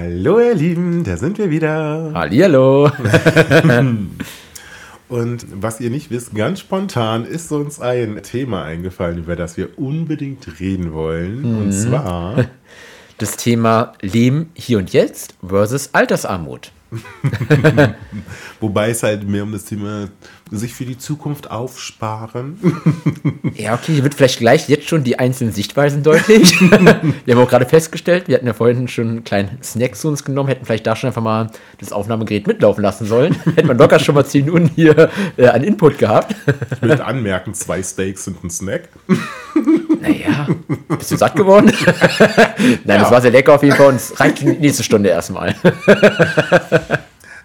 Hallo ihr Lieben, da sind wir wieder. Hallihallo. Und was ihr nicht wisst, ganz spontan ist uns ein Thema eingefallen, über das wir unbedingt reden wollen. Mhm. Und zwar das Thema Leben hier und jetzt versus Altersarmut. Wobei es halt mehr um das Thema sich für die Zukunft aufsparen. ja, okay, hier wird vielleicht gleich jetzt schon die einzelnen Sichtweisen deutlich. wir haben auch gerade festgestellt, wir hatten ja vorhin schon einen kleinen Snack zu uns genommen, hätten vielleicht da schon einfach mal das Aufnahmegerät mitlaufen lassen sollen. Hätte man locker schon mal 10 Minuten hier äh, an Input gehabt. ich will anmerken, zwei Steaks sind ein Snack. Naja, bist du satt geworden? Nein, ja. das war sehr lecker auf jeden Fall und es reicht die nächste Stunde erstmal.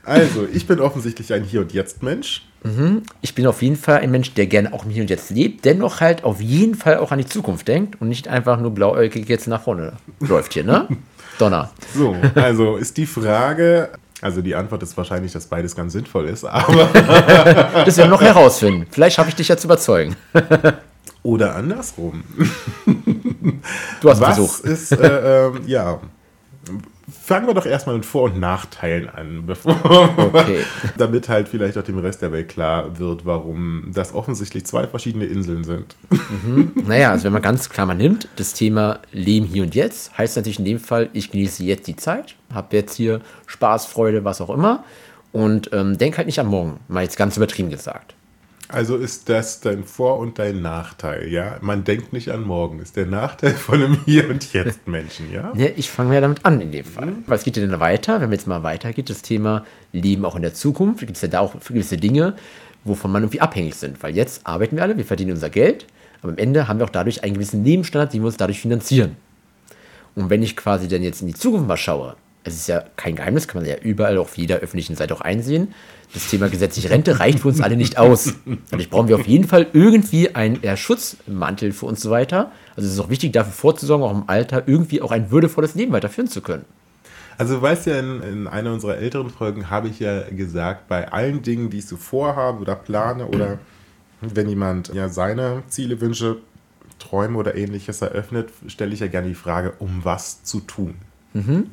Also, ich bin offensichtlich ein Hier- und Jetzt-Mensch. Mhm. Ich bin auf jeden Fall ein Mensch, der gerne auch im Hier und Jetzt lebt, dennoch halt auf jeden Fall auch an die Zukunft denkt und nicht einfach nur blauäugig jetzt nach vorne läuft hier, ne? Donner. So, also ist die Frage, also die Antwort ist wahrscheinlich, dass beides ganz sinnvoll ist, aber. das werden wir noch herausfinden. Vielleicht habe ich dich ja zu überzeugen. Oder andersrum. Du hast Was Besuch. ist, äh, äh, ja, fangen wir doch erstmal mit Vor- und Nachteilen an, bevor okay. damit halt vielleicht auch dem Rest der Welt klar wird, warum das offensichtlich zwei verschiedene Inseln sind. Mhm. Naja, also wenn man ganz klar mal nimmt, das Thema Leben hier und jetzt, heißt natürlich in dem Fall, ich genieße jetzt die Zeit, habe jetzt hier Spaß, Freude, was auch immer und ähm, denke halt nicht am Morgen, mal jetzt ganz übertrieben gesagt. Also ist das dein Vor- und dein Nachteil, ja? Man denkt nicht an morgen. Ist der Nachteil von einem Hier- und Jetzt-Menschen, ja? ja? Ich fange ja damit an in dem Fall. Was geht denn weiter? Wenn man jetzt mal weitergeht, das Thema Leben auch in der Zukunft, gibt es ja da auch gewisse Dinge, wovon man irgendwie abhängig sind. Weil jetzt arbeiten wir alle, wir verdienen unser Geld, aber am Ende haben wir auch dadurch einen gewissen Lebensstandard, den wir uns dadurch finanzieren. Und wenn ich quasi dann jetzt in die Zukunft mal schaue, es ist ja kein Geheimnis, kann man ja überall auf jeder öffentlichen Seite auch einsehen. Das Thema gesetzliche Rente reicht für uns alle nicht aus. Dadurch brauchen wir auf jeden Fall irgendwie einen Schutzmantel für uns weiter. Also es ist auch wichtig, dafür vorzusorgen, auch im Alter irgendwie auch ein würdevolles Leben weiterführen zu können. Also du weißt ja, in, in einer unserer älteren Folgen habe ich ja gesagt, bei allen Dingen, die ich so vorhabe oder plane oder wenn jemand ja seine Ziele, Wünsche, Träume oder ähnliches eröffnet, stelle ich ja gerne die Frage, um was zu tun. Mhm.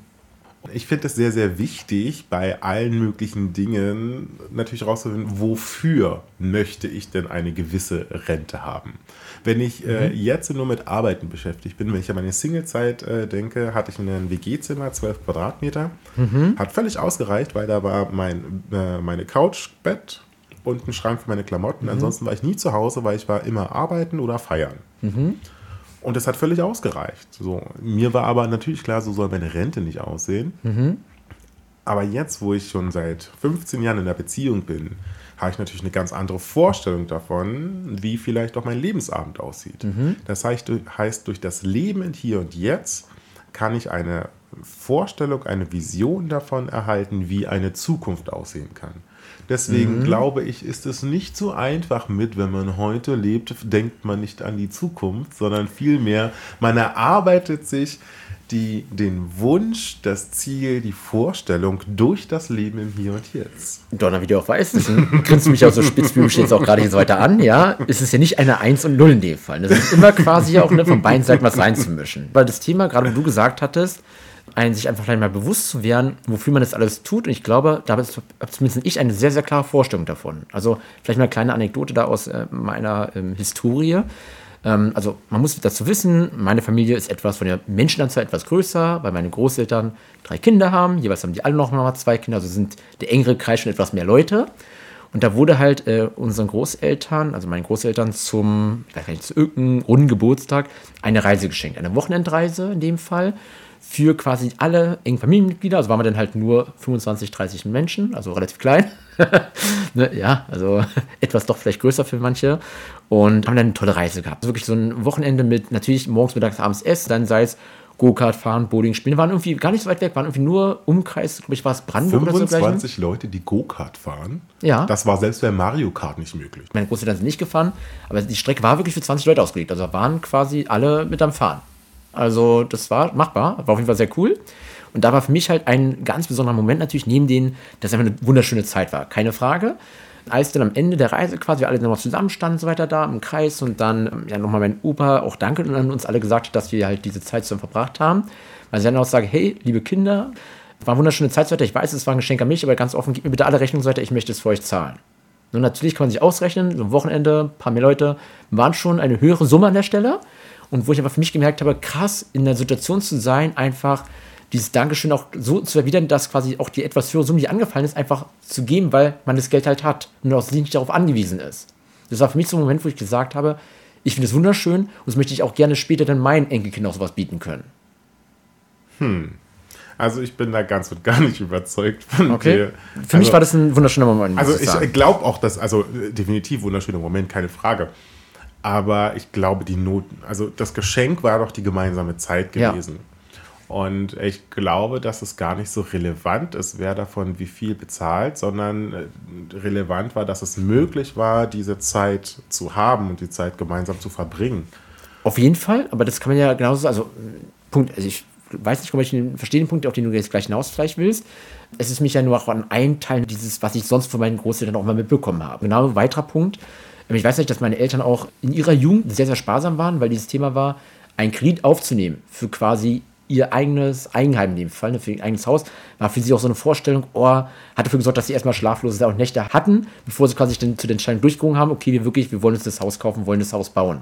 Ich finde es sehr, sehr wichtig, bei allen möglichen Dingen natürlich herauszufinden, wofür möchte ich denn eine gewisse Rente haben. Wenn ich äh, mhm. jetzt nur mit Arbeiten beschäftigt bin, wenn ich an meine Singlezeit äh, denke, hatte ich ein WG-Zimmer, 12 Quadratmeter. Mhm. Hat völlig ausgereicht, weil da war mein, äh, meine Couch, Bett und ein Schrank für meine Klamotten. Mhm. Ansonsten war ich nie zu Hause, weil ich war immer arbeiten oder feiern. Und das hat völlig ausgereicht. So, mir war aber natürlich klar, so soll meine Rente nicht aussehen. Mhm. Aber jetzt, wo ich schon seit 15 Jahren in der Beziehung bin, habe ich natürlich eine ganz andere Vorstellung davon, wie vielleicht auch mein Lebensabend aussieht. Mhm. Das heißt, heißt, durch das Leben in Hier und Jetzt kann ich eine Vorstellung, eine Vision davon erhalten, wie eine Zukunft aussehen kann. Deswegen mhm. glaube ich, ist es nicht so einfach mit, wenn man heute lebt, denkt man nicht an die Zukunft, sondern vielmehr, man erarbeitet sich die, den Wunsch, das Ziel, die Vorstellung durch das Leben im Hier und Jetzt. Donner, wie du auch weißt, grinst mich auch so spitzbübisch jetzt auch gerade so weiter an, ja, ist es ja nicht eine Eins und Null in dem Fall. Das ist immer quasi auch ne, von beiden Seiten was reinzumischen. Weil das Thema, gerade wo du gesagt hattest, einen sich einfach mal bewusst zu werden, wofür man das alles tut. Und ich glaube, da habe zumindest ich eine sehr, sehr klare Vorstellung davon. Also vielleicht mal eine kleine Anekdote da aus äh, meiner ähm, Historie. Ähm, also man muss dazu wissen, meine Familie ist etwas von der Menschenanzahl etwas größer, weil meine Großeltern drei Kinder haben. Jeweils haben die alle noch mal zwei Kinder, also sind der engere Kreis schon etwas mehr Leute. Und da wurde halt äh, unseren Großeltern, also meinen Großeltern zum, ich weiß nicht, zu irgendeinem runden Geburtstag eine Reise geschenkt. Eine Wochenendreise in dem Fall für quasi alle engen Familienmitglieder. Also waren wir dann halt nur 25, 30 Menschen, also relativ klein. ne, ja, also etwas doch vielleicht größer für manche. Und haben dann eine tolle Reise gehabt. Also wirklich so ein Wochenende mit natürlich morgens, mittags, abends Essen, dann sei es Go-Kart fahren, Bowling spielen. Wir waren irgendwie gar nicht so weit weg, waren irgendwie nur Umkreis, glaube ich, war es Brandenburg 25 oder so. Leute, die Go-Kart fahren. Ja. Das war selbst bei Mario Kart nicht möglich. Meine Großeltern sind nicht gefahren, aber die Strecke war wirklich für 20 Leute ausgelegt. Also waren quasi alle mit am Fahren. Also das war machbar, war auf jeden Fall sehr cool. Und da war für mich halt ein ganz besonderer Moment natürlich, neben denen, dass es einfach eine wunderschöne Zeit war. Keine Frage. Als dann am Ende der Reise quasi wir alle nochmal zusammenstanden und so weiter da im Kreis und dann ähm, ja nochmal mein Opa auch Danke und an uns alle gesagt hat, dass wir halt diese Zeit zusammen verbracht haben. Weil sie dann auch sagen, hey, liebe Kinder, war eine wunderschöne Zeit so weiter. Ich weiß, es war ein Geschenk an mich, aber ganz offen, gib mir bitte alle Rechnungen so weiter, ich möchte es für euch zahlen. Nun, natürlich kann man sich ausrechnen, so ein Wochenende, ein paar mehr Leute, waren schon eine höhere Summe an der Stelle. Und wo ich aber für mich gemerkt habe, krass, in der Situation zu sein, einfach dieses Dankeschön auch so zu erwidern, dass quasi auch die etwas höhere Summe, die angefallen ist, einfach zu geben, weil man das Geld halt hat und auch nicht darauf angewiesen ist. Das war für mich so ein Moment, wo ich gesagt habe, ich finde es wunderschön und das möchte ich auch gerne später dann meinen Enkelkindern auch sowas bieten können. Also ich bin da ganz und gar nicht überzeugt von Okay. dir. Für mich war das ein wunderschöner Moment. Also ich ich glaube auch, dass, also definitiv wunderschöner Moment, keine Frage. Aber ich glaube, die Noten, also das Geschenk war doch die gemeinsame Zeit Ja. gewesen. Und ich glaube, dass es gar nicht so relevant ist, wer davon wie viel bezahlt, sondern äh, relevant war, dass es möglich war, diese Zeit zu haben und die Zeit gemeinsam zu verbringen. Auf jeden Fall, aber das kann man ja genauso, also Punkt, also ich weiß nicht, ob ich den verstehe den Punkt, auf den du jetzt gleich hinaus vielleicht willst. Es ist mich ja nur auch an einen Teil dieses, was ich sonst von meinen Großeltern auch mal mitbekommen habe. Genau, ein weiterer Punkt. Ähm, Ich weiß nicht, dass meine Eltern auch in ihrer Jugend sehr, sehr sparsam waren, weil dieses Thema war, einen Kredit aufzunehmen für quasi ihr eigenes Eigenheim in dem Fall, ne, für ihr eigenes Haus, war für sie auch so eine Vorstellung, oh, hat dafür gesorgt, dass sie erstmal schlaflose und Nächte hatten, bevor sie quasi dann zu den Entscheidungen durchgegangen haben, okay, wir wirklich, wir wollen uns das Haus kaufen, wollen das Haus bauen.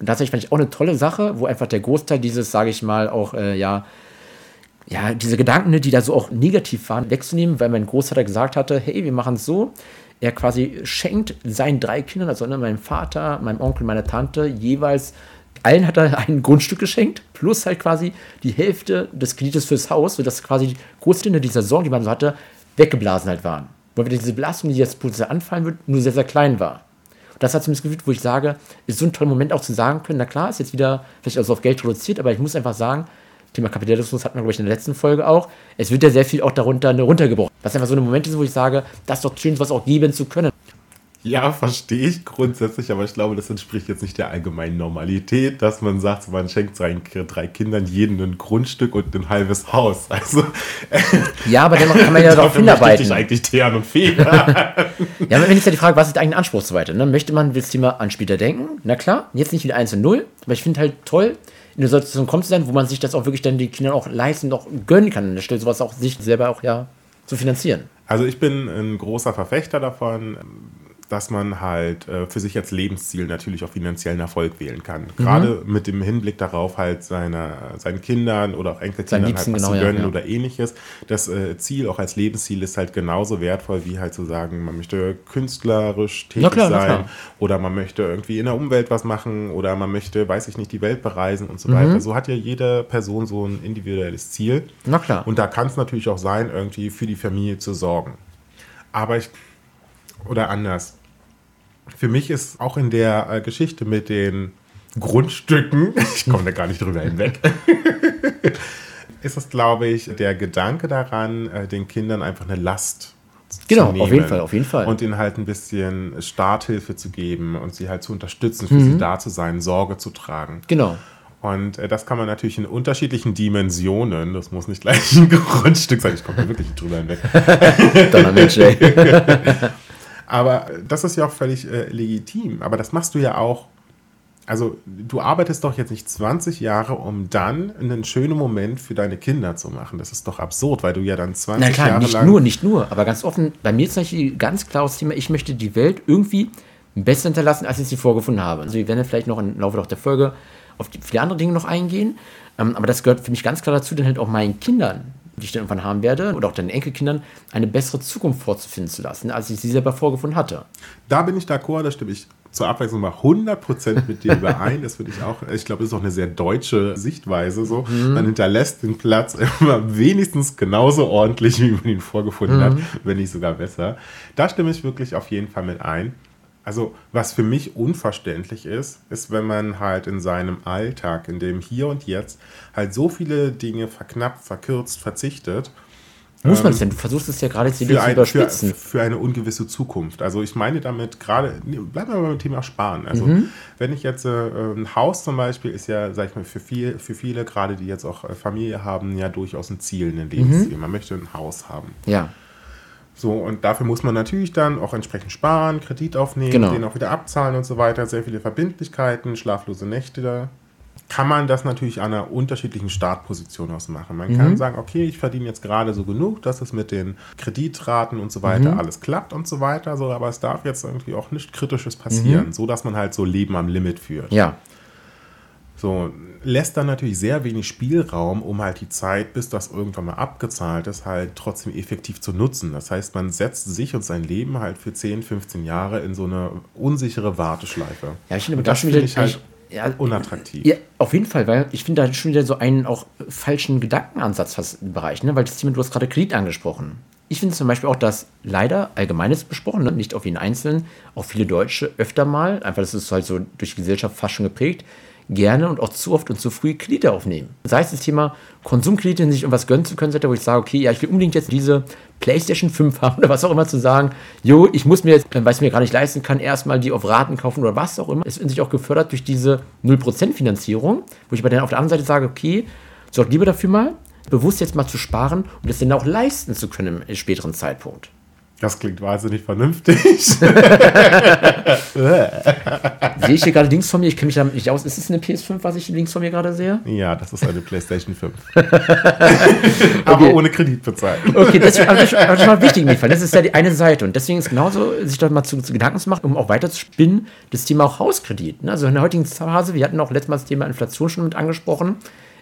Und tatsächlich fand ich auch eine tolle Sache, wo einfach der Großteil dieses, sage ich mal, auch, äh, ja, ja, diese Gedanken, ne, die da so auch negativ waren, wegzunehmen, weil mein Großvater gesagt hatte, hey, wir machen es so, er quasi schenkt seinen drei Kindern, also ne, meinem Vater, meinem Onkel, meiner Tante, jeweils, allen hat er ein Grundstück geschenkt, plus halt quasi die Hälfte des Kredites fürs Haus, sodass quasi die Großteile dieser Sorgen, die man so hatte, weggeblasen halt waren. Weil diese Belastung, die jetzt potenziell anfallen wird, nur sehr, sehr klein war. Und das hat zumindest gefühlt, wo ich sage, ist so ein toller Moment auch zu sagen können, na klar, ist jetzt wieder vielleicht also auf Geld reduziert, aber ich muss einfach sagen, Thema Kapitalismus hatten wir, glaube ich, in der letzten Folge auch. Es wird ja sehr viel auch darunter ne, runtergebrochen. Was einfach so eine Momente sind, wo ich sage, das ist doch schön, was auch geben zu können. Ja, verstehe ich grundsätzlich, aber ich glaube, das entspricht jetzt nicht der allgemeinen Normalität, dass man sagt, man schenkt seinen drei Kindern jeden ein Grundstück und ein halbes Haus. Also, Ja, aber dennoch kann man ja darauf ich hinarbeiten. dich eigentlich Thean und Fee. Ja, aber wenn ist ja die Frage, was ist der eigene Anspruch so weiter? Ne? Möchte man das Thema an später denken? Na klar, jetzt nicht wieder 1 und 0, aber ich finde halt toll, in eine Situation kommt zu sein, wo man sich das auch wirklich dann die Kinder auch leisten, auch gönnen kann, an der Stelle sowas auch sich selber auch ja zu finanzieren. Also ich bin ein großer Verfechter davon, dass man halt äh, für sich als Lebensziel natürlich auch finanziellen Erfolg wählen kann. Mhm. Gerade mit dem Hinblick darauf, halt seiner, seinen Kindern oder auch Enkelkindern halt was Liebsten, zu genau, ja, gönnen ja. oder ähnliches. Das äh, Ziel auch als Lebensziel ist halt genauso wertvoll, wie halt zu sagen, man möchte künstlerisch tätig klar, sein oder man möchte irgendwie in der Umwelt was machen oder man möchte, weiß ich nicht, die Welt bereisen und so Mhm. weiter. So hat ja jede Person so ein individuelles Ziel. Na klar. Und da kann es natürlich auch sein, irgendwie für die Familie zu sorgen. Aber ich, oder anders. Für mich ist auch in der äh, Geschichte mit den Grundstücken, ich komme da gar nicht drüber hinweg, ist es, glaube ich, der Gedanke daran, äh, den Kindern einfach eine Last Genau, zu auf jeden Fall, auf jeden Fall. Und ihnen halt ein bisschen Starthilfe zu geben und sie halt zu unterstützen, Mhm. für sie da zu sein, Sorge zu tragen. Genau. Und äh, das kann man natürlich in unterschiedlichen Dimensionen, das muss nicht gleich ein Grundstück sein, ich komme da wirklich nicht drüber hinweg. Donner Mensch, ey. Aber das ist ja auch völlig äh, legitim. Aber das machst du ja auch. Also, du arbeitest doch jetzt nicht 20 Jahre, um dann einen schönen Moment für deine Kinder zu machen. Das ist doch absurd, weil du ja dann 20 Na klar, Jahre nicht lang. nur, nicht nur, aber ganz offen, bei mir ist natürlich ganz klares Thema, ich möchte die Welt irgendwie besser hinterlassen, als ich sie vorgefunden habe. Also wir werden ja vielleicht noch im Laufe der Folge auf die, viele andere Dinge noch eingehen, ähm, aber das gehört für mich ganz klar dazu, dann halt auch meinen Kindern die ich dann irgendwann haben werde, oder auch deinen Enkelkindern, eine bessere Zukunft vorzufinden zu lassen, als ich sie selber vorgefunden hatte. Da bin ich d'accord, da stimme ich zur Abwechslung mal 100% mit dir überein. Das finde ich auch, ich glaube, das ist auch eine sehr deutsche Sichtweise. So. Mhm. Man hinterlässt den Platz immer wenigstens genauso ordentlich, wie man ihn vorgefunden mhm. hat, wenn nicht sogar besser. Da stimme ich wirklich auf jeden Fall mit ein. Also, was für mich unverständlich ist, ist, wenn man halt in seinem Alltag, in dem Hier und Jetzt, halt so viele Dinge verknappt, verkürzt, verzichtet muss man es denn? Du versuchst es ja gerade zu überspitzen. Für, für, eine ungewisse Zukunft. Also ich meine damit gerade, bleiben wir beim Thema Sparen. Also mhm. wenn ich jetzt äh, ein Haus zum Beispiel ist ja, sag ich mal, für, viel, für viele, gerade die jetzt auch äh, Familie haben, ja durchaus ein Ziel, ein Lebensziel. Mhm. Man möchte ein Haus haben. Ja. So, und dafür muss man natürlich dann auch entsprechend sparen, Kredit aufnehmen, genau. den auch wieder abzahlen und so weiter. Sehr viele Verbindlichkeiten, schlaflose Nächte da kann man das natürlich an einer unterschiedlichen Startposition aus machen. Man mhm. kann sagen, okay, ich verdiene jetzt gerade so genug, dass es mit den Kreditraten und so weiter mhm. alles klappt und so weiter, so, aber es darf jetzt irgendwie auch nichts Kritisches passieren, mhm. so dass man halt so Leben am Limit führt. Ja. So, lässt dann natürlich sehr wenig Spielraum, um halt die Zeit, bis das irgendwann mal abgezahlt ist, halt trotzdem effektiv zu nutzen. Das heißt, man setzt sich und sein Leben halt für 10, 15 Jahre in so eine unsichere Warteschleife. Ja, ich finde, das finde ich halt ja, unattraktiv. Ja, auf jeden Fall, weil ich finde da schon wieder so einen auch falschen Gedankenansatz fast im Bereich, ne? weil das Thema, du hast gerade Kredit angesprochen. Ich finde zum Beispiel auch, dass leider allgemeines besprochen, ne? nicht auf jeden Einzelnen, auch viele Deutsche öfter mal, einfach das ist halt so durch die Gesellschaft fast schon geprägt, gerne und auch zu oft und zu früh Kredite aufnehmen. Sei es das Thema Konsumkredite, sich irgendwas gönnen zu können, wo ich sage, okay, ja, ich will unbedingt jetzt diese PlayStation 5 haben oder was auch immer zu sagen, jo, ich muss mir jetzt, weil ich mir gar nicht leisten kann, erstmal die auf Raten kaufen oder was auch immer. Es wird sich auch gefördert durch diese 0% Finanzierung, wo ich aber dann auf der anderen Seite sage, okay, sorg lieber dafür mal, bewusst jetzt mal zu sparen und um das dann auch leisten zu können im späteren Zeitpunkt. Das klingt wahnsinnig vernünftig. Sehe ich hier gerade links von mir? Ich kenne mich damit nicht aus. Ist es eine PS5, was ich links von mir gerade sehe? Ja, das ist eine PlayStation 5. aber okay. ohne Kredit bezahlt. Okay, das ist, das ist schon mal wichtig, Michael. Das ist ja die eine Seite. Und deswegen ist genauso, sich dort mal zu, zu Gedanken zu machen, um auch weiter zu spinnen, das Thema auch Hauskredit. Ne? Also in der heutigen Phase, wir hatten auch letztes Mal das Thema Inflation schon mit angesprochen.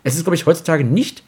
Es ist, glaube ich, heutzutage nicht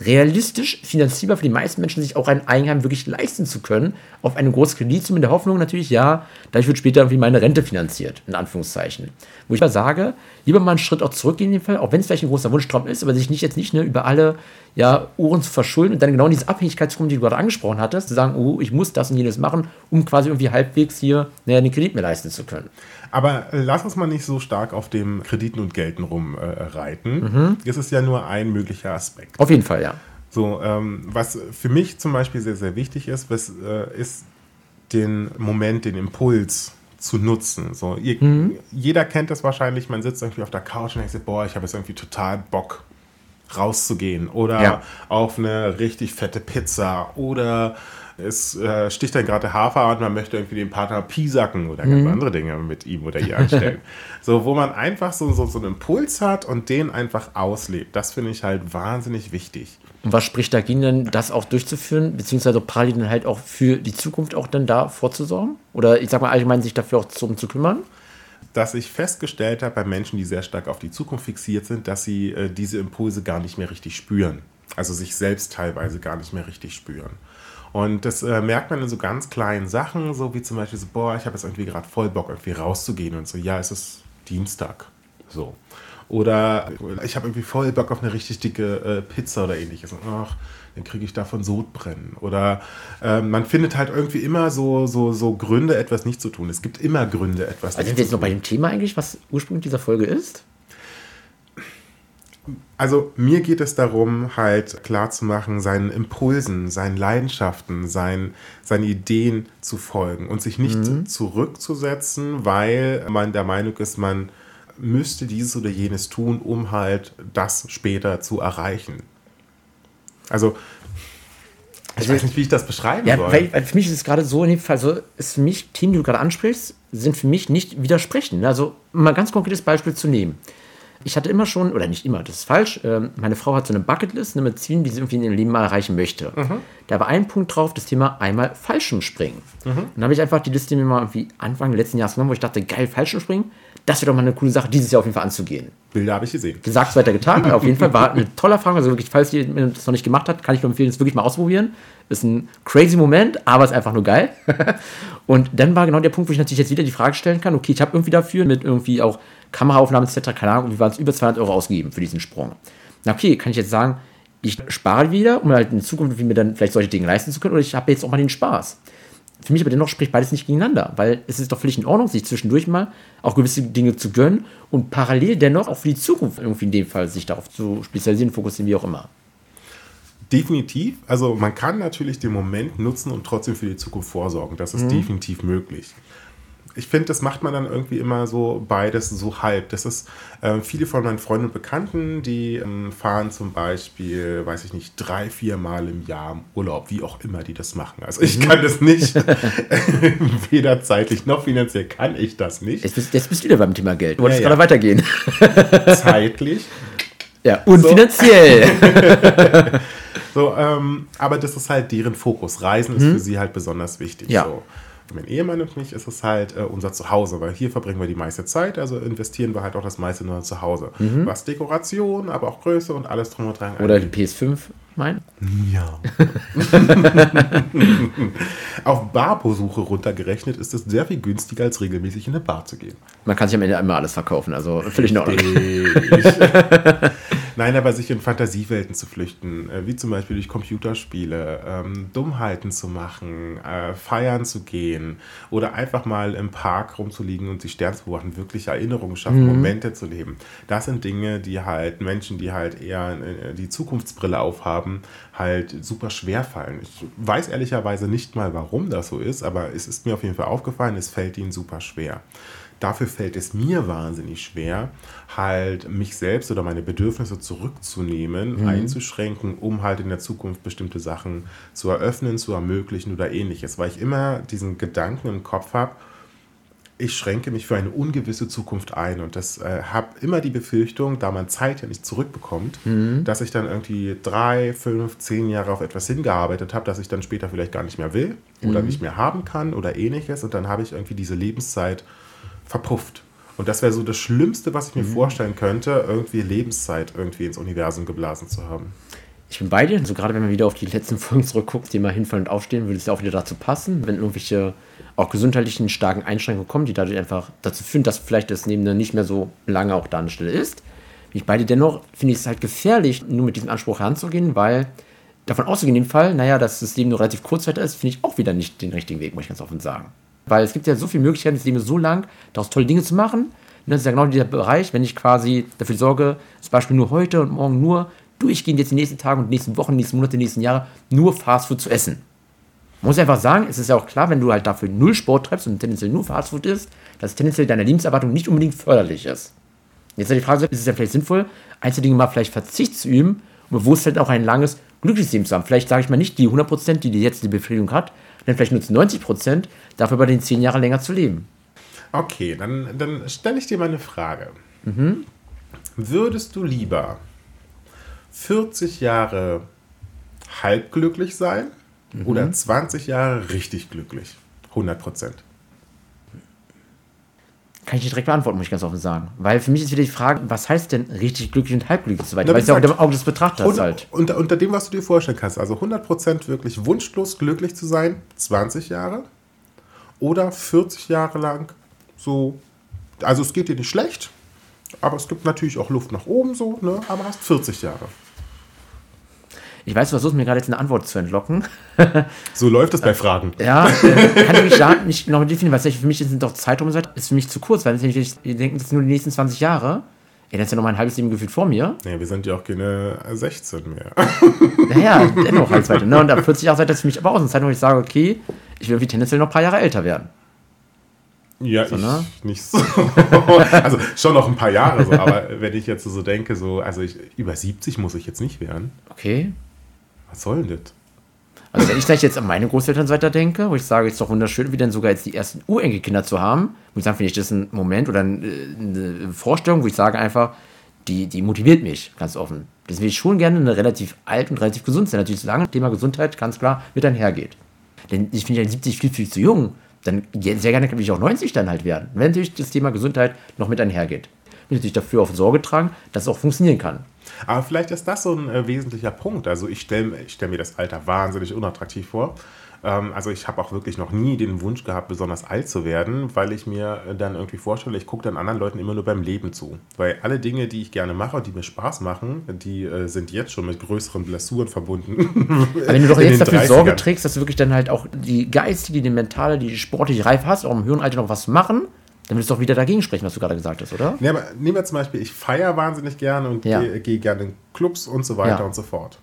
realistisch finanzierbar für die meisten Menschen, sich auch ein Eigenheim wirklich leisten zu können, auf einen großen Kredit, mit der Hoffnung natürlich, ja, dadurch wird später irgendwie meine Rente finanziert, in Anführungszeichen. Wo ich mal sage, lieber mal einen Schritt auch zurück in dem Fall, auch wenn es vielleicht ein großer Wunschtraum ist, aber sich nicht jetzt nicht ne, über alle ja, Uhren zu verschulden und dann genau in diese Abhängigkeitsform, die du gerade angesprochen hattest, zu sagen, oh, ich muss das und jenes machen, um quasi irgendwie halbwegs hier naja, den Kredit mir leisten zu können. Aber lass uns mal nicht so stark auf dem Krediten und Gelten rumreiten. Äh, mhm. Es ist ja nur ein möglicher Aspekt. Auf jeden Fall, ja. So, ähm, was für mich zum Beispiel sehr, sehr wichtig ist, was, äh, ist den Moment, den Impuls zu nutzen. So, ihr, mhm. Jeder kennt das wahrscheinlich, man sitzt irgendwie auf der Couch und denkt sich, boah, ich habe jetzt irgendwie total Bock rauszugehen oder ja. auf eine richtig fette Pizza oder es äh, sticht dann gerade der Hafer und man möchte irgendwie den Partner piesacken oder ganz mhm. andere Dinge mit ihm oder ihr anstellen. so, wo man einfach so, so, so einen Impuls hat und den einfach auslebt. Das finde ich halt wahnsinnig wichtig. Und was spricht dagegen denn, das auch durchzuführen, beziehungsweise parallel dann halt auch für die Zukunft auch dann da vorzusorgen? Oder ich sag mal allgemein sich dafür auch zu, zu kümmern? Dass ich festgestellt habe bei Menschen, die sehr stark auf die Zukunft fixiert sind, dass sie äh, diese Impulse gar nicht mehr richtig spüren. Also sich selbst teilweise gar nicht mehr richtig spüren. Und das äh, merkt man in so ganz kleinen Sachen, so wie zum Beispiel so, boah, ich habe jetzt irgendwie gerade voll Bock, irgendwie rauszugehen und so, ja, es ist Dienstag. So. Oder ich habe irgendwie voll Bock auf eine richtig dicke äh, Pizza oder ähnliches. Und, ach, dann kriege ich davon Sodbrennen. Oder äh, man findet halt irgendwie immer so, so, so Gründe, etwas nicht zu tun. Es gibt immer Gründe, etwas also nicht zu tun. Also sind wir jetzt noch bei dem Thema eigentlich, was ursprünglich dieser Folge ist? Also mir geht es darum, halt klarzumachen, seinen Impulsen, seinen Leidenschaften, seinen, seinen Ideen zu folgen und sich nicht mhm. zurückzusetzen, weil man der Meinung ist, man müsste dieses oder jenes tun, um halt das später zu erreichen. Also ich weiß nicht, wie ich das beschreiben ja, soll. Weil, weil für mich ist es gerade so, in dem Fall, so ist für mich, Themen, die du gerade ansprichst, sind für mich nicht widersprechend. Also, um mal ein ganz konkretes Beispiel zu nehmen ich hatte immer schon, oder nicht immer, das ist falsch, äh, meine Frau hat so eine Bucketlist ne, mit Zielen, die sie irgendwie in ihrem Leben mal erreichen möchte. Mhm. da war ein Punkt drauf, das Thema einmal Fallschirmspringen. Mhm. Und dann habe ich einfach die Liste mir mal irgendwie Anfang letzten Jahres genommen, wo ich dachte, geil, Fallschirmspringen, das wäre doch mal eine coole Sache, dieses Jahr auf jeden Fall anzugehen. Bilder habe ich gesehen. Gesagt, weiter getan. auf jeden Fall war eine tolle Erfahrung. Also wirklich, falls ihr das noch nicht gemacht habt, kann ich nur empfehlen, das wirklich mal ausprobieren. Ist ein crazy Moment, aber ist einfach nur geil. Und dann war genau der Punkt, wo ich natürlich jetzt wieder die Frage stellen kann, okay, ich habe irgendwie dafür mit irgendwie auch Kameraaufnahmen etc., keine Ahnung, wie waren es über 200 Euro ausgegeben für diesen Sprung. Na okay, kann ich jetzt sagen, ich spare wieder, um halt in Zukunft mir dann vielleicht solche Dinge leisten zu können, oder ich habe jetzt auch mal den Spaß für mich aber dennoch spricht beides nicht gegeneinander, weil es ist doch völlig in Ordnung, sich zwischendurch mal auch gewisse Dinge zu gönnen und parallel dennoch auch für die Zukunft irgendwie in dem Fall sich darauf zu spezialisieren, fokussieren, wie auch immer. Definitiv. Also man kann natürlich den Moment nutzen und trotzdem für die Zukunft vorsorgen. Das ist mhm. definitiv möglich ich finde, das macht man dann irgendwie immer so beides so halb. Das ist äh, viele von meinen Freunden und Bekannten, die ähm, fahren zum Beispiel, weiß ich nicht, drei, vier Mal im Jahr im Urlaub, wie auch immer die das machen. Also ich mhm. kann das nicht. Weder zeitlich noch finanziell kann ich das nicht. Jetzt bist, jetzt bist du wieder beim Thema Geld. Du wolltest ja, gerade weitergehen. zeitlich. Ja, und so. finanziell. so, ähm, aber das ist halt deren Fokus. Reisen ist mhm. für sie halt besonders wichtig. Ja. So mein Ehemann und mich ist es halt äh, unser Zuhause, weil hier verbringen wir die meiste Zeit, also investieren wir halt auch das meiste nur zu Hause. Mhm. Was Dekoration, aber auch Größe und alles drum und dran. Oder die PS5 mein? Ja. Auf Barbesuche runtergerechnet ist es sehr viel günstiger, als regelmäßig in eine Bar zu gehen. Man kann sich am Ende immer alles verkaufen, also völlig in Ordnung. Nein, aber sich in Fantasiewelten zu flüchten, äh, wie zum Beispiel durch Computerspiele, ähm, Dummheiten zu machen, äh, feiern zu gehen oder einfach mal im Park rumzuliegen und die Sterne zu beobachten, wirklich Erinnerungen schaffen, mhm. Momente zu leben. Das sind Dinge, die halt Menschen, die halt eher äh, die Zukunftsbrille aufhaben, halt super schwer fallen. Ich weiß ehrlicherweise nicht mal, warum das so ist, aber es ist mir auf jeden Fall aufgefallen, es fällt ihnen super schwer. Dafür fällt es mir wahnsinnig schwer, halt mich selbst oder meine Bedürfnisse zurückzunehmen, mhm. einzuschränken, um halt in der Zukunft bestimmte Sachen zu eröffnen, zu ermöglichen oder ähnliches. Weil ich immer diesen Gedanken im Kopf habe, ich schränke mich für eine ungewisse Zukunft ein und das äh, habe immer die Befürchtung, da man Zeit ja nicht zurückbekommt, mhm. dass ich dann irgendwie drei, fünf, zehn Jahre auf etwas hingearbeitet habe, das ich dann später vielleicht gar nicht mehr will oder mhm. nicht mehr haben kann oder ähnliches und dann habe ich irgendwie diese Lebenszeit verpufft. Und das wäre so das Schlimmste, was ich mir mhm. vorstellen könnte, irgendwie Lebenszeit irgendwie ins Universum geblasen zu haben. Ich bin bei dir, so gerade wenn man wieder auf die letzten Folgen zurückguckt, die mal hinfallen und aufstehen, würde es ja auch wieder dazu passen, wenn irgendwelche auch gesundheitlichen starken Einschränkungen kommen, die dadurch einfach dazu führen, dass vielleicht das Neben nicht mehr so lange auch da an der Stelle ist. Ich bei dir dennoch, finde ich es halt gefährlich, nur mit diesem Anspruch heranzugehen, weil davon auszugehen, in dem Fall, naja, dass das Leben nur relativ kurzzeitig ist, finde ich auch wieder nicht den richtigen Weg, muss ich ganz offen sagen. Weil es gibt ja so viele Möglichkeiten, das Leben so lang, daraus tolle Dinge zu machen. Und das ist ja genau dieser Bereich, wenn ich quasi dafür sorge, zum Beispiel nur heute und morgen nur durchgehend jetzt die nächsten Tage und die nächsten Wochen, die nächsten Monate, die nächsten Jahre nur Fastfood zu essen. Man muss einfach sagen, es ist ja auch klar, wenn du halt dafür null Sport treibst und tendenziell nur Fastfood isst, dass tendenziell deiner Lebenserwartung nicht unbedingt förderlich ist. Jetzt ist die Frage, ist es ja vielleicht sinnvoll, einzelne Dinge mal vielleicht Verzicht zu üben, um bewusst halt auch ein langes, glückliches Leben zu haben. Vielleicht sage ich mal nicht die 100%, die die jetzt die Befriedigung hat, dann vielleicht nur zu 90 Prozent, dafür bei den 10 Jahre länger zu leben. Okay, dann, dann stelle ich dir mal eine Frage. Mhm. Würdest du lieber 40 Jahre halbglücklich sein mhm. oder 20 Jahre richtig glücklich? 100 Prozent. Kann ich nicht direkt beantworten, muss ich ganz offen sagen. Weil für mich ist wieder die Frage, was heißt denn richtig glücklich und halbglücklich so weiter? Weil es ja auch dem Auge des Betrachters unter, halt. Unter, unter dem, was du dir vorstellen kannst. Also 100% wirklich wunschlos glücklich zu sein, 20 Jahre. Oder 40 Jahre lang so. Also es geht dir nicht schlecht, aber es gibt natürlich auch Luft nach oben so, ne? aber hast 40 Jahre. Ich weiß, du versuchst mir gerade jetzt eine Antwort zu entlocken. so läuft es bei Fragen. Ja, äh, kann ich mich da nicht genau definieren, weil für mich sind doch Zeitraum ist für mich zu kurz, weil wenn ich denke, das sind nur die nächsten 20 Jahre. Ja, das ist ja noch mal ein halbes Leben gefühlt vor mir. Ja, wir sind ja auch keine 16 mehr. Naja, dennoch als weiter. Ne? Und ab 40 Jahre seid das für mich aber auch eine Zeit, wo ich sage, okay, ich will irgendwie tendenziell noch ein paar Jahre älter werden. Ja, so, ne? ich nicht so. also schon noch ein paar Jahre so, aber wenn ich jetzt so denke, so, also ich, über 70 muss ich jetzt nicht werden. Okay. Was soll denn das? Also wenn ich gleich jetzt an meine Großelternseite denke, wo ich sage, es ist doch wunderschön, wie dann sogar jetzt die ersten Urenkelkinder zu haben, muss ich sagen, finde ich das ein Moment oder eine Vorstellung, wo ich sage einfach, die, die motiviert mich, ganz offen. Deswegen will ich schon gerne eine relativ alt und relativ gesund sein. Natürlich, solange das Thema Gesundheit ganz klar mit einhergeht. Denn ich finde ja 70 viel, viel zu jung. Dann sehr gerne kann ich auch 90 dann halt werden. Wenn natürlich das Thema Gesundheit noch mit einhergeht. Will ich natürlich dafür auf Sorge tragen, dass es auch funktionieren kann. Aber vielleicht ist das so ein äh, wesentlicher Punkt. Also ich stelle stell mir das Alter wahnsinnig unattraktiv vor. Ähm, also ich habe auch wirklich noch nie den Wunsch gehabt, besonders alt zu werden, weil ich mir dann irgendwie vorstelle, ich gucke dann anderen Leuten immer nur beim Leben zu. Weil alle Dinge, die ich gerne mache und die mir Spaß machen, die äh, sind jetzt schon mit größeren Blessuren verbunden. Aber wenn du doch jetzt dafür 30ern. Sorge trägst, dass du wirklich dann halt auch die geistige, die mentale, die sportliche Reife hast, auch im höheren Alter noch was machen, dann willst du doch wieder dagegen sprechen, was du gerade gesagt hast, oder? Ja, aber nehmen wir zum Beispiel, ich feiere wahnsinnig gerne und ja. gehe geh gerne in Clubs und so weiter ja. und so fort.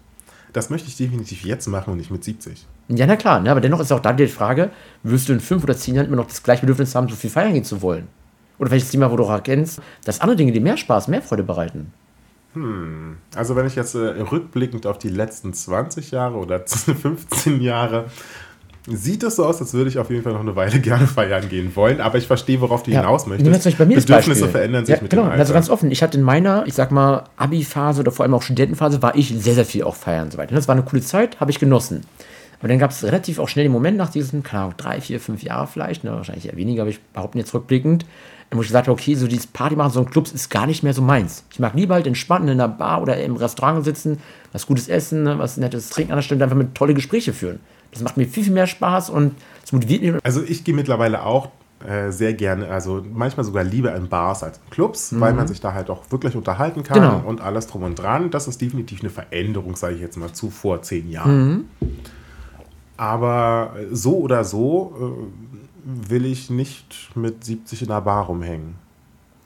Das möchte ich definitiv jetzt machen und nicht mit 70. Ja, na klar, ne? aber dennoch ist auch da die Frage, wirst du in fünf oder zehn Jahren immer noch das gleiche Bedürfnis haben, so viel feiern gehen zu wollen? Oder vielleicht das Thema, wo du auch erkennst, dass andere Dinge dir mehr Spaß, mehr Freude bereiten. Hm. Also wenn ich jetzt äh, rückblickend auf die letzten 20 Jahre oder 15 Jahre sieht es so aus, als würde ich auf jeden Fall noch eine Weile gerne feiern gehen wollen, aber ich verstehe, worauf du ja. hinaus möchtest. Bei mir Bedürfnisse verändern sich ja, mit genau. dem Alter. Also ganz offen, ich hatte in meiner, ich sag mal, Abi-Phase oder vor allem auch Studentenphase, war ich sehr, sehr viel auch feiern und so weiter. Das war eine coole Zeit, habe ich genossen. Aber dann gab es relativ auch schnell den Moment nach diesen, keine Ahnung, drei, vier, fünf Jahre vielleicht, ne, wahrscheinlich eher weniger, aber ich behaupte jetzt rückblickend, wo ich gesagt habe, okay, so dieses Party machen, so ein Clubs ist gar nicht mehr so meins. Ich mag lieber halt entspannt in einer Bar oder im Restaurant sitzen, was Gutes essen, ne, was nettes Trinken an der Stelle, einfach mit tolle Gespräche führen. Das macht mir viel, viel mehr Spaß und es motiviert mich. Also ich gehe mittlerweile auch äh, sehr gerne, also manchmal sogar lieber in Bars als in Clubs, mhm. weil man sich da halt auch wirklich unterhalten kann genau. und alles drum und dran. Das ist definitiv eine Veränderung, sage ich jetzt mal, zu vor zehn Jahren. Mhm. Aber so oder so äh, will ich nicht mit 70 in der Bar rumhängen.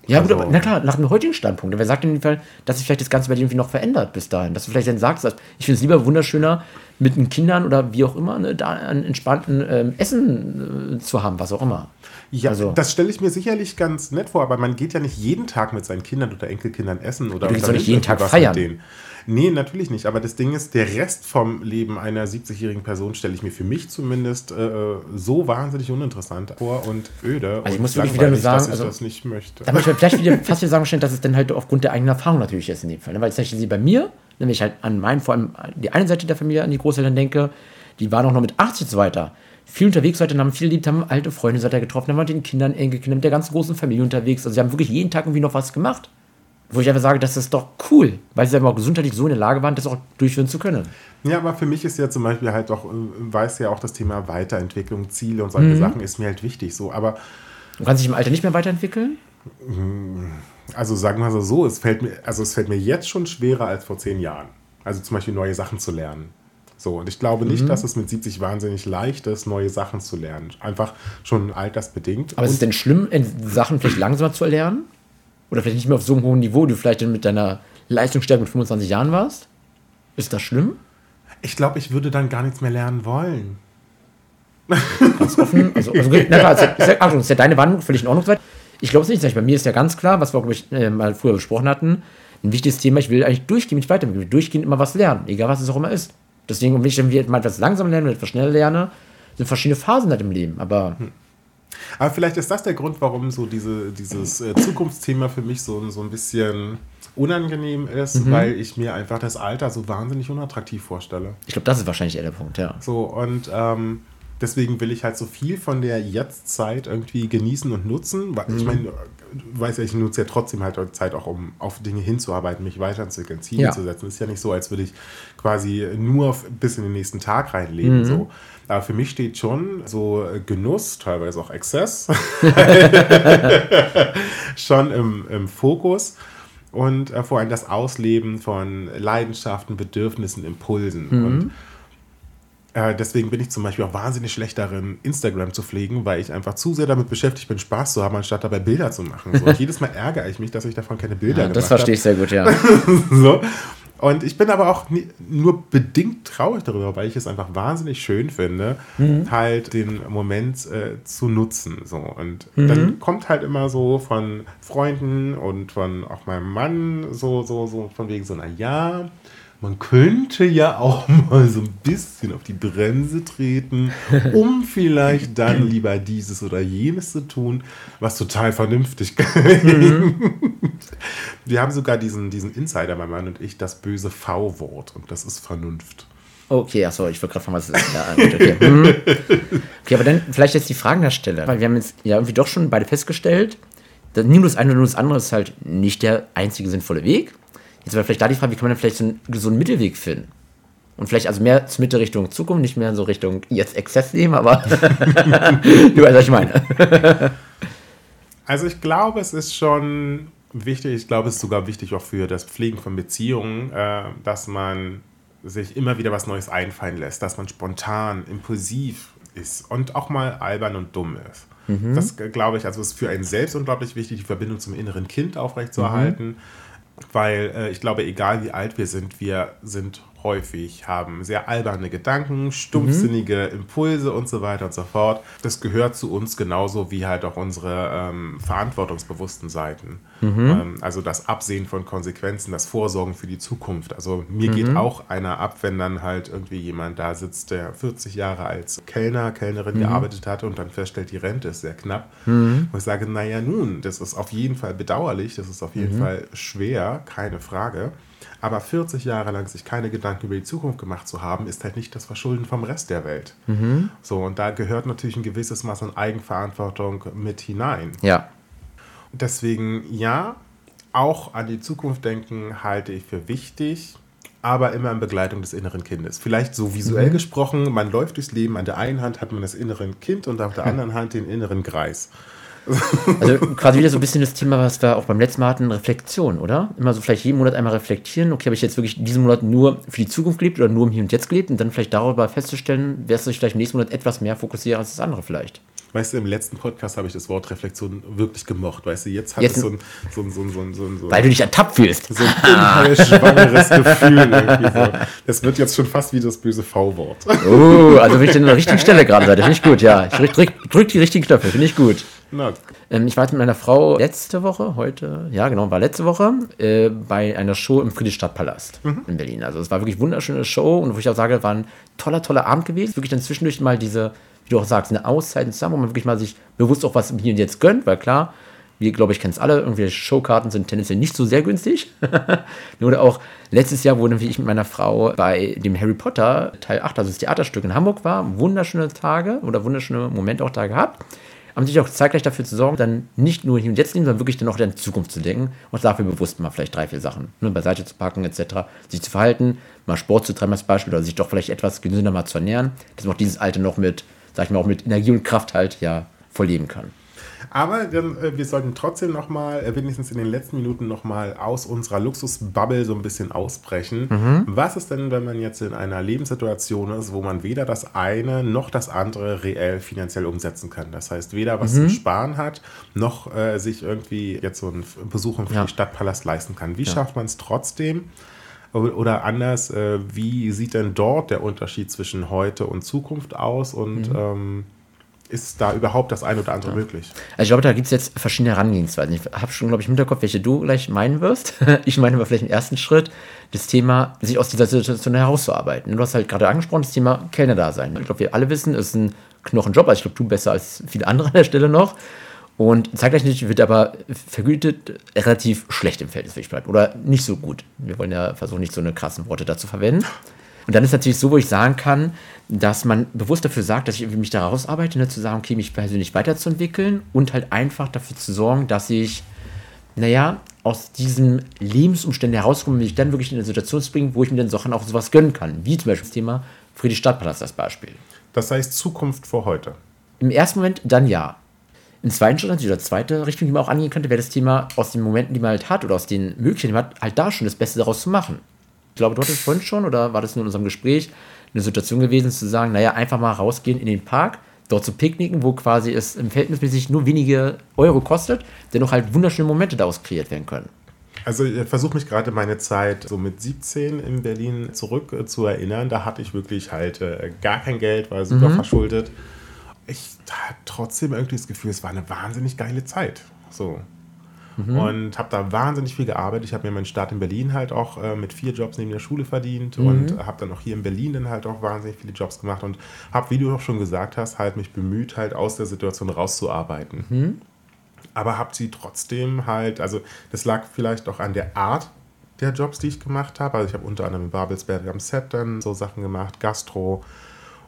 Ja, also, gut, aber, na klar, nach dem heutigen Standpunkt. Wer sagt in dem Fall, dass sich vielleicht das Ganze bei dir irgendwie noch verändert bis dahin? Dass du vielleicht dann sagst, ich finde es lieber wunderschöner, mit den Kindern oder wie auch immer, ne, da ein entspannten ähm, Essen äh, zu haben, was auch immer. Ja, also, das stelle ich mir sicherlich ganz nett vor, aber man geht ja nicht jeden Tag mit seinen Kindern oder Enkelkindern essen oder du doch nicht jeden Tag feiern. Nee, natürlich nicht. Aber das Ding ist, der Rest vom Leben einer 70-jährigen Person stelle ich mir für mich zumindest äh, so wahnsinnig uninteressant vor und öde. Also ich muss wirklich wieder nur sagen, dass ich also, das nicht möchte. Da möchte ich vielleicht wieder fast wieder sagen, dass es dann halt aufgrund der eigenen Erfahrung natürlich ist in dem Fall. Ne? Weil zum Beispiel bei mir, wenn ich halt an meinen, vor allem die eine Seite der Familie, an die Großeltern denke, die waren auch noch mit 80 und so weiter viel unterwegs heute, haben viel geliebt, haben alte Freunde seit getroffen, haben mit den Kindern, Enkelkindern, mit der ganzen großen Familie unterwegs. Also sie haben wirklich jeden Tag irgendwie noch was gemacht. Wo ich einfach sage, das ist doch cool, weil sie aber auch gesundheitlich so in der Lage waren, das auch durchführen zu können. Ja, aber für mich ist ja zum Beispiel halt auch, äh, weiß ja auch das Thema Weiterentwicklung, Ziele und solche mhm. Sachen ist mir halt wichtig. So, aber. Du kannst dich im Alter nicht mehr weiterentwickeln? Also sagen wir mal so, es fällt mir, also es fällt mir jetzt schon schwerer als vor zehn Jahren. Also zum Beispiel neue Sachen zu lernen. So, und ich glaube nicht, mhm. dass es mit 70 wahnsinnig leicht ist, neue Sachen zu lernen. Einfach schon altersbedingt. Aber ist es denn schlimm, Sachen vielleicht langsamer zu erlernen? Oder vielleicht nicht mehr auf so einem hohen Niveau, du vielleicht mit deiner Leistungsstärke mit 25 Jahren warst? Ist das schlimm? Ich glaube, ich würde dann gar nichts mehr lernen wollen. Ganz offen. Also, also na klar, ist ja, Achtung, ist ja deine Wandlung völlig in Ordnung. Ich glaube es nicht. Bei mir ist ja ganz klar, was wir auch ich, äh, mal früher besprochen hatten, ein wichtiges Thema, ich will eigentlich durchgehend mich weiterentwickeln, durchgehend immer was lernen, egal was es auch immer ist. Deswegen, wenn ich dann mal etwas langsam lerne, ich etwas schneller lerne, sind verschiedene Phasen halt im Leben. Aber hm. Aber vielleicht ist das der Grund, warum so diese, dieses äh, Zukunftsthema für mich so, so ein bisschen unangenehm ist, mhm. weil ich mir einfach das Alter so wahnsinnig unattraktiv vorstelle. Ich glaube, das ist wahrscheinlich eher der Punkt, ja. So, und ähm, deswegen will ich halt so viel von der Jetztzeit irgendwie genießen und nutzen. Weil, mhm. Ich meine, du weißt ja, ich nutze ja trotzdem halt Zeit auch, um auf Dinge hinzuarbeiten, mich weiterzuentwickeln, Ziele ja. zu setzen. Es ist ja nicht so, als würde ich quasi nur bis in den nächsten Tag reinleben. Mhm. So. Aber für mich steht schon so Genuss, teilweise auch Exzess, schon im, im Fokus und äh, vor allem das Ausleben von Leidenschaften, Bedürfnissen, Impulsen. Mhm. Und äh, deswegen bin ich zum Beispiel auch wahnsinnig schlecht darin, Instagram zu pflegen, weil ich einfach zu sehr damit beschäftigt bin, Spaß zu haben, anstatt dabei Bilder zu machen. So. Und jedes Mal ärgere ich mich, dass ich davon keine Bilder ja, gemacht habe. Das verstehe ich sehr gut, ja. so. Und ich bin aber auch nie, nur bedingt traurig darüber, weil ich es einfach wahnsinnig schön finde, mhm. halt den Moment äh, zu nutzen. So. Und mhm. dann kommt halt immer so von Freunden und von auch meinem Mann so, so, so von wegen so, na ja, man könnte ja auch mal so ein bisschen auf die Bremse treten, um vielleicht dann lieber dieses oder jenes zu tun, was total vernünftig. Mhm. Wir haben sogar diesen, diesen Insider, mein Mann und ich, das böse V-Wort und das ist Vernunft. Okay, achso, ich wollte gerade fragen, was ist. Gut, okay. Mhm. okay, aber dann vielleicht jetzt die Fragen der Stelle. Weil wir haben jetzt ja irgendwie doch schon beide festgestellt, dass nur das eine oder nur das andere ist halt nicht der einzige sinnvolle Weg. Jetzt wäre vielleicht da die Frage, wie kann man dann vielleicht so einen gesunden Mittelweg finden? Und vielleicht also mehr zur Mitte Richtung Zukunft, nicht mehr so Richtung jetzt Exzess nehmen, aber du weißt, was ich meine. also ich glaube, es ist schon wichtig, ich glaube, es ist sogar wichtig auch für das Pflegen von Beziehungen, äh, dass man sich immer wieder was Neues einfallen lässt, dass man spontan, impulsiv ist und auch mal albern und dumm ist. Mhm. Das glaube ich, also ist für einen selbst unglaublich wichtig, die Verbindung zum inneren Kind aufrechtzuerhalten. Mhm weil äh, ich glaube, egal wie alt wir sind, wir sind häufig, haben sehr alberne Gedanken, stumpfsinnige mhm. Impulse und so weiter und so fort. Das gehört zu uns genauso wie halt auch unsere ähm, verantwortungsbewussten Seiten. Mhm. Ähm, also das Absehen von Konsequenzen, das Vorsorgen für die Zukunft. Also mir mhm. geht auch einer ab, wenn dann halt irgendwie jemand da sitzt, der 40 Jahre als Kellner, Kellnerin mhm. gearbeitet hat und dann feststellt, die Rente ist sehr knapp. Mhm. Und ich sage, naja nun, das ist auf jeden Fall bedauerlich, das ist auf jeden mhm. Fall schwer, keine Frage. Aber 40 Jahre lang sich keine Gedanken über die Zukunft gemacht zu haben, ist halt nicht das Verschulden vom Rest der Welt. Mhm. So, und da gehört natürlich ein gewisses Maß an Eigenverantwortung mit hinein. Ja. Deswegen, ja, auch an die Zukunft denken halte ich für wichtig, aber immer in Begleitung des inneren Kindes. Vielleicht so visuell mhm. gesprochen, man läuft durchs Leben, an der einen Hand hat man das innere Kind und auf der anderen Hand den inneren Kreis. Also quasi wieder so ein bisschen das Thema, was wir auch beim letzten Mal hatten, Reflexion, oder? Immer so vielleicht jeden Monat einmal reflektieren, okay, habe ich jetzt wirklich diesen Monat nur für die Zukunft gelebt oder nur im Hier und Jetzt gelebt und dann vielleicht darüber festzustellen, wer sich vielleicht im nächsten Monat etwas mehr fokussiert als das andere vielleicht. Weißt du, im letzten Podcast habe ich das Wort Reflexion wirklich gemocht. Weißt du, jetzt hat jetzt es so ein, so ein, so ein, so ein, so ein, so Weil du dich ertappt fühlst. So ein schwangeres Gefühl irgendwie so. Das wird jetzt schon fast wie das böse V-Wort. Oh, also wenn ich an der richtigen Stelle gerade seid, finde ich gut, ja. Ich drück, drück die richtigen Knöpfe, finde ich gut. Ähm, ich war mit meiner Frau letzte Woche, heute, ja genau, war letzte Woche, äh, bei einer Show im Friedrichstadtpalast mhm. in Berlin. Also es war wirklich eine wunderschöne Show und wo ich auch sage, war ein toller, toller Abend gewesen. Wirklich dann zwischendurch mal diese wie du auch sagst, eine Auszeit zusammen, wo man wirklich mal sich bewusst auch was hier und jetzt gönnt, weil klar, wir, glaube ich, kennen es alle, irgendwelche Showkarten sind tendenziell nicht so sehr günstig. Oder auch letztes Jahr, wo ich mit meiner Frau bei dem Harry Potter Teil 8, also das Theaterstück in Hamburg war, wunderschöne Tage oder wunderschöne Momente auch da gehabt. Haben sich auch zeitgleich dafür zu sorgen, dann nicht nur hier und jetzt nehmen, sondern wirklich dann auch in Zukunft zu denken und dafür bewusst mal vielleicht drei, vier Sachen ne, beiseite zu packen, etc., sich zu verhalten, mal Sport zu treiben als Beispiel oder sich doch vielleicht etwas gesünder mal zu ernähren, dass man auch dieses Alter noch mit sag ich mal, auch mit Energie und Kraft halt ja vorleben kann. Aber äh, wir sollten trotzdem nochmal, äh, wenigstens in den letzten Minuten nochmal aus unserer Luxusbubble so ein bisschen ausbrechen. Mhm. Was ist denn, wenn man jetzt in einer Lebenssituation ist, wo man weder das eine noch das andere reell finanziell umsetzen kann? Das heißt, weder was mhm. zum Sparen hat, noch äh, sich irgendwie jetzt so einen Besuch im ja. Stadtpalast leisten kann. Wie ja. schafft man es trotzdem? Oder anders, äh, wie sieht denn dort der Unterschied zwischen heute und Zukunft aus und mhm. ähm, ist da überhaupt das eine oder andere ja. möglich? Also ich glaube, da gibt es jetzt verschiedene Herangehensweisen. Ich habe schon, glaube ich, im Hinterkopf, welche du gleich meinen wirst. ich meine aber vielleicht im ersten Schritt das Thema, sich aus dieser Situation herauszuarbeiten. Du hast halt gerade angesprochen, das Thema Kellner-Dasein. Ich glaube, wir alle wissen, es ist ein Knochenjob. Also ich glaube, du besser als viele andere an der Stelle noch. Und zeitgleich wird aber vergütet relativ schlecht im Verhältnis, wie ich bleibe. Oder nicht so gut. Wir wollen ja versuchen, nicht so eine krassen Worte dazu verwenden. Und dann ist natürlich so, wo ich sagen kann, dass man bewusst dafür sagt, dass ich mich da rausarbeite, ne, zu sagen, okay, mich persönlich weiterzuentwickeln und halt einfach dafür zu sorgen, dass ich, naja, aus diesen Lebensumständen herauskomme, mich dann wirklich in eine Situation zu bringen, wo ich mir dann Sachen auch sowas gönnen kann. Wie zum Beispiel das Thema Friedrichstadtpalast als Beispiel. Das heißt Zukunft vor heute. Im ersten Moment dann ja. Im zweiten Schritt, natürlich, oder zweite Richtung, die man auch angehen könnte, wäre das Thema, aus den Momenten, die man halt hat, oder aus den Möglichkeiten, die man hat, halt da schon das Beste daraus zu machen. Ich glaube, du hattest vorhin schon, oder war das nur in unserem Gespräch, eine Situation gewesen, zu sagen, naja, einfach mal rausgehen in den Park, dort zu picknicken, wo quasi es im verhältnismäßig nur wenige Euro kostet, dennoch halt wunderschöne Momente daraus kreiert werden können. Also ich versuche mich gerade meine Zeit so mit 17 in Berlin zurück äh, zu erinnern. Da hatte ich wirklich halt äh, gar kein Geld, war super mhm. verschuldet ich hatte trotzdem irgendwie das Gefühl, es war eine wahnsinnig geile Zeit. So. Mhm. und habe da wahnsinnig viel gearbeitet. Ich habe mir meinen Start in Berlin halt auch äh, mit vier Jobs neben der Schule verdient mhm. und habe dann auch hier in Berlin dann halt auch wahnsinnig viele Jobs gemacht und habe, wie du auch schon gesagt hast, halt mich bemüht, halt aus der Situation rauszuarbeiten. Mhm. Aber habe sie trotzdem halt, also das lag vielleicht auch an der Art der Jobs, die ich gemacht habe. Also ich habe unter anderem in Babelsberg am Set dann so Sachen gemacht, Gastro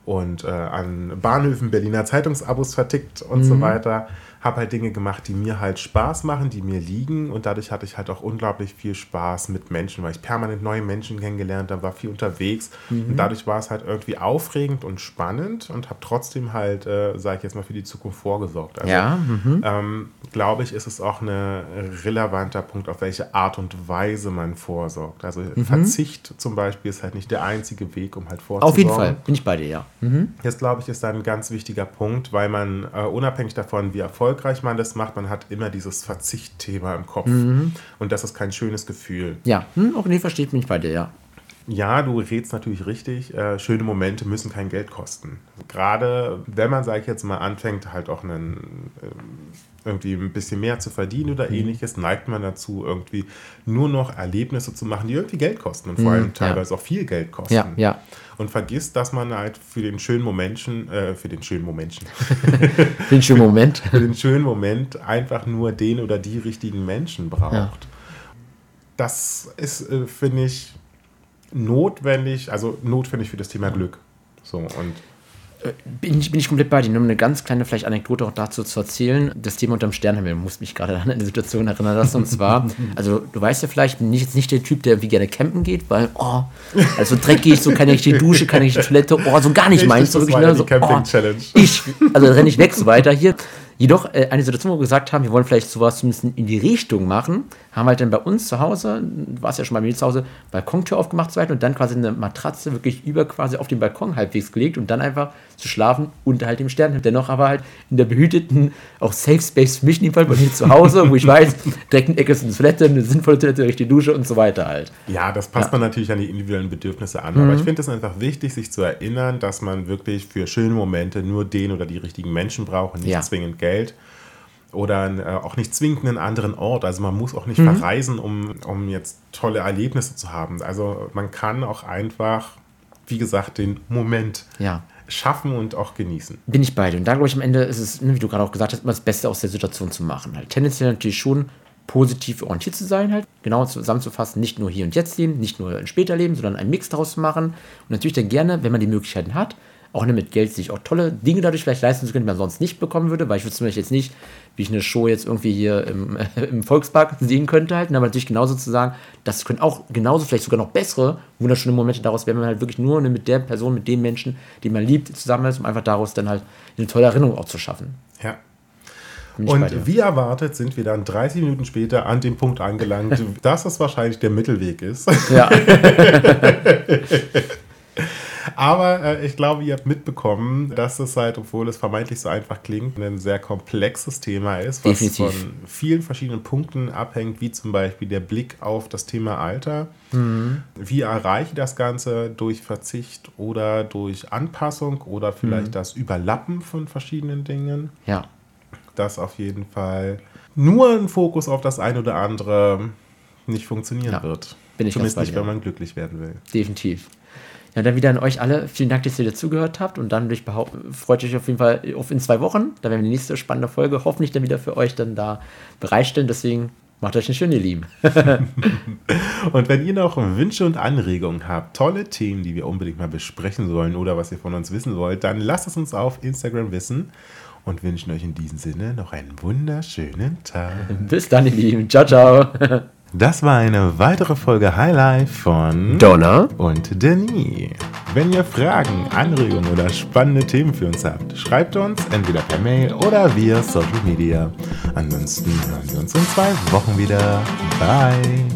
und äh, an Bahnhöfen Berliner Zeitungsabos vertickt und mhm. so weiter habe halt Dinge gemacht, die mir halt Spaß machen, die mir liegen und dadurch hatte ich halt auch unglaublich viel Spaß mit Menschen, weil ich permanent neue Menschen kennengelernt habe, war viel unterwegs mhm. und dadurch war es halt irgendwie aufregend und spannend und habe trotzdem halt, äh, sage ich jetzt mal, für die Zukunft vorgesorgt. Also, ja. Mhm. Ähm, glaube ich, ist es auch ein relevanter Punkt, auf welche Art und Weise man vorsorgt. Also mhm. Verzicht zum Beispiel ist halt nicht der einzige Weg, um halt vorzusorgen. Auf jeden Fall, bin ich bei dir, ja. Mhm. Jetzt glaube ich, ist da ein ganz wichtiger Punkt, weil man äh, unabhängig davon, wie erfolgreich erfolgreich man das macht, man hat immer dieses Verzichtthema im Kopf. Mhm. Und das ist kein schönes Gefühl. Ja, hm, auch nee, versteht mich bei dir, ja. Ja, du redest natürlich richtig. Äh, schöne Momente müssen kein Geld kosten. Gerade wenn man, sage ich jetzt mal, anfängt, halt auch einen, äh, irgendwie ein bisschen mehr zu verdienen oder mhm. ähnliches, neigt man dazu, irgendwie nur noch Erlebnisse zu machen, die irgendwie Geld kosten und vor mhm, allem teilweise ja. auch viel Geld kosten. Ja, ja. Und vergisst, dass man halt für den schönen Moment, äh, für den schönen Moment, den schönen Moment, für den schönen Moment einfach nur den oder die richtigen Menschen braucht. Das ist, äh, finde ich, notwendig, also notwendig für das Thema Glück. So und bin ich, bin ich komplett bei dir. Nur eine ganz kleine vielleicht Anekdote auch dazu zu erzählen. Das Thema unterm Sternenhimmel muss mich gerade an eine Situation erinnern lassen. Und zwar, also du weißt ja vielleicht, bin ich jetzt nicht der Typ, der irgendwie gerne campen geht, weil, oh, also dreckig, so keine richtige Dusche, keine richtige Toilette, oh, so gar nicht meins. So wirklich, ne, so, oh, ich, also renne ich weg, so weiter. Hier, Jedoch äh, eine Situation, wo wir gesagt haben, wir wollen vielleicht sowas zumindest in die Richtung machen, haben halt dann bei uns zu Hause, war es ja schon mal bei mir zu Hause, Balkontür aufgemacht zu und dann quasi eine Matratze wirklich über quasi auf den Balkon halbwegs gelegt und dann einfach zu schlafen unter halt dem Stern. Dennoch aber halt in der behüteten, auch Safe Space für mich in dem Fall bei mir zu Hause, wo ich weiß, direkt eine Ecke ist eine Toilette, eine sinnvolle Toilette, richtige Dusche und so weiter halt. Ja, das passt ja. man natürlich an die individuellen Bedürfnisse an. Mhm. Aber ich finde es einfach wichtig, sich zu erinnern, dass man wirklich für schöne Momente nur den oder die richtigen Menschen braucht und nicht ja. zwingend Geld oder äh, auch nicht zwingend einen anderen Ort. Also man muss auch nicht mhm. verreisen, um, um jetzt tolle Erlebnisse zu haben. Also man kann auch einfach, wie gesagt, den Moment ja. schaffen und auch genießen. Bin ich bei dir. Und da glaube ich am Ende ist es, ne, wie du gerade auch gesagt hast, immer das Beste aus der Situation zu machen. Halt. Tendenziell natürlich schon positiv orientiert zu sein, halt genau zusammenzufassen, nicht nur hier und jetzt leben, nicht nur später leben, sondern einen Mix daraus zu machen und natürlich dann gerne, wenn man die Möglichkeiten hat, auch mit Geld sich auch tolle Dinge dadurch vielleicht leisten zu können, die man sonst nicht bekommen würde, weil ich würde zum Beispiel jetzt nicht, wie ich eine Show jetzt irgendwie hier im, äh, im Volkspark sehen könnte halt, aber natürlich genauso zu sagen, das können auch genauso vielleicht sogar noch bessere, wunderschöne Momente daraus werden, wenn man halt wirklich nur mit der Person, mit dem Menschen, den man liebt, zusammen ist, um einfach daraus dann halt eine tolle Erinnerung auch zu schaffen. Ja. Und wie erwartet sind wir dann 30 Minuten später an dem Punkt angelangt, dass es wahrscheinlich der Mittelweg ist. Ja. Aber äh, ich glaube, ihr habt mitbekommen, dass es halt, obwohl es vermeintlich so einfach klingt, ein sehr komplexes Thema ist, was Definitiv. von vielen verschiedenen Punkten abhängt, wie zum Beispiel der Blick auf das Thema Alter. Mhm. Wie erreiche ich das Ganze durch Verzicht oder durch Anpassung oder vielleicht mhm. das Überlappen von verschiedenen Dingen? Ja. Das auf jeden Fall nur ein Fokus auf das eine oder andere nicht funktionieren ja. wird. Bin ich Zumindest nicht, wenn man glücklich werden will. Definitiv. Ja, dann wieder an euch alle. Vielen Dank, dass ihr dazugehört habt. Und dann ich freut euch auf jeden Fall auf in zwei Wochen. Da werden wir die nächste spannende Folge hoffentlich dann wieder für euch dann da bereitstellen. Deswegen macht euch eine schöne, ihr Lieben. und wenn ihr noch Wünsche und Anregungen habt, tolle Themen, die wir unbedingt mal besprechen sollen oder was ihr von uns wissen wollt, dann lasst es uns auf Instagram wissen und wünschen euch in diesem Sinne noch einen wunderschönen Tag. Bis dann, ihr Lieben. Ciao, ciao. Das war eine weitere Folge Highlife von Donna und Denis. Wenn ihr Fragen, Anregungen oder spannende Themen für uns habt, schreibt uns entweder per Mail oder via Social Media. Ansonsten hören wir uns in zwei Wochen wieder. Bye.